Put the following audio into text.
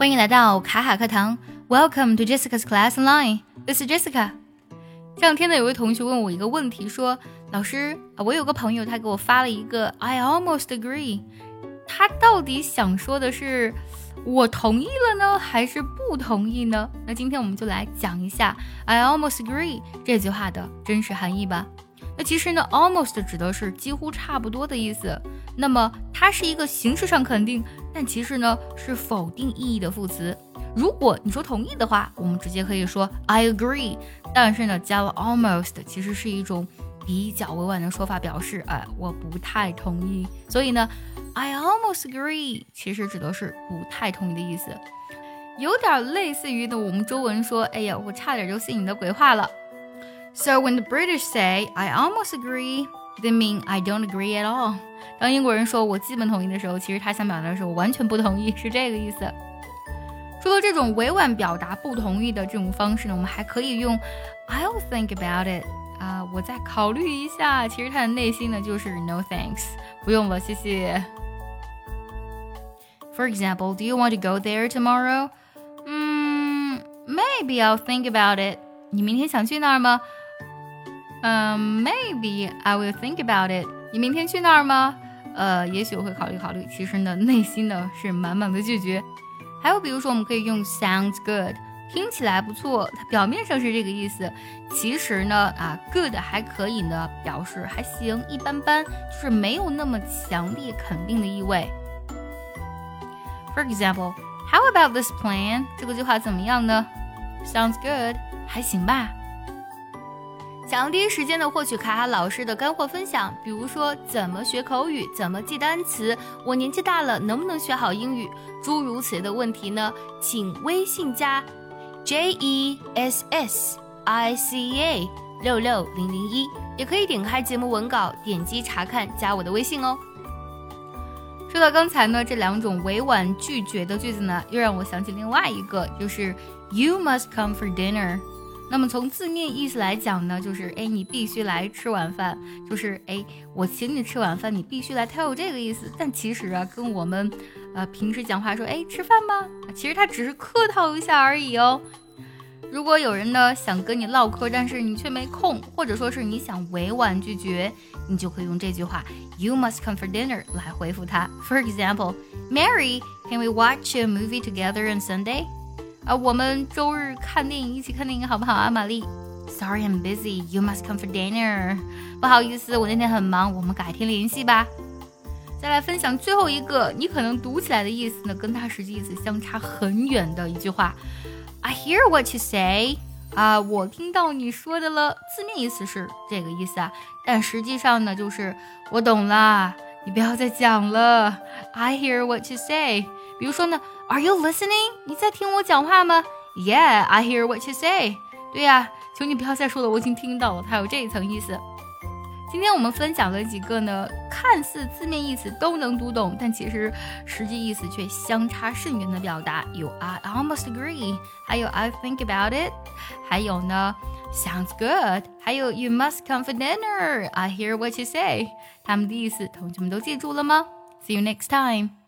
欢迎来到卡卡课堂，Welcome to Jessica's Class Line，This is Jessica. 这两天呢，有位同学问我一个问题，说：“老师，我有个朋友，他给我发了一个 I almost agree。他到底想说的是我同意了呢，还是不同意呢？那今天我们就来讲一下 I almost agree 这句话的真实含义吧。那其实呢，almost 指的是几乎差不多的意思。那么它是一个形式上肯定，但其实呢是否定意义的副词。如果你说同意的话，我们直接可以说 I agree。但是呢，加了 almost 其实是一种比较委婉的说法，表示哎我不太同意。所以呢，I almost agree 其实指的是不太同意的意思，有点类似于呢我们中文说哎呀我差点就信你的鬼话了。So when the British say I almost agree, they mean I don't agree at all。当英国人说我基本同意的时候，其实他想表达的是我完全不同意，是这个意思。除了这种委婉表达不同意的这种方式呢，我们还可以用 I'll think about it 啊，我再考虑一下。其实他的内心呢就是 No thanks，不用了，谢谢。For example, do you want to go there tomorrow? 嗯，Maybe I'll think about it。你明天想去那儿吗？嗯，Maybe I will think about it。你明天去那儿吗？呃，也许我会考虑考虑。其实呢，内心呢是满满的拒绝。还有比如说，我们可以用 sounds good，听起来不错，它表面上是这个意思，其实呢啊，good 还可以呢，表示还行，一般般，就是没有那么强烈肯定的意味。For example，How about this plan？这个计划怎么样呢？Sounds good，还行吧。想要第一时间的获取卡卡老师的干货分享，比如说怎么学口语，怎么记单词，我年纪大了能不能学好英语，诸如此类的问题呢？请微信加 J E S S I C A 六六零零一，也可以点开节目文稿，点击查看，加我的微信哦。说到刚才呢，这两种委婉拒绝的句子呢，又让我想起另外一个，就是 You must come for dinner。那么从字面意思来讲呢，就是哎，你必须来吃晚饭，就是哎，我请你吃晚饭，你必须来，它有这个意思。但其实啊，跟我们，呃，平时讲话说哎吃饭吗？其实它只是客套一下而已哦。如果有人呢想跟你唠嗑，但是你却没空，或者说是你想委婉拒绝，你就可以用这句话 “You must come for dinner” 来回复他。For example, Mary, can we watch a movie together on Sunday? 啊，我们周日看电影，一起看电影好不好啊，玛丽？Sorry, I'm busy. You must come for dinner. 不好意思，我那天很忙，我们改天联系吧。再来分享最后一个，你可能读起来的意思呢，跟它实际意思相差很远的一句话。I hear what you say. 啊，我听到你说的了。字面意思是这个意思啊，但实际上呢，就是我懂了，你不要再讲了。I hear what you say. 比如说呢 ，Are you listening？你在听我讲话吗？Yeah，I hear what you say。对呀，求你不要再说了，我已经听到了，它有这一层意思。今天我们分享了几个呢，看似字面意思都能读懂，但其实实际意思却相差甚远的表达，有 I almost agree，还有 I think about it，还有呢 sounds good，还有 You must come for dinner。I hear what you say。他们的意思，同学们都记住了吗？See you next time。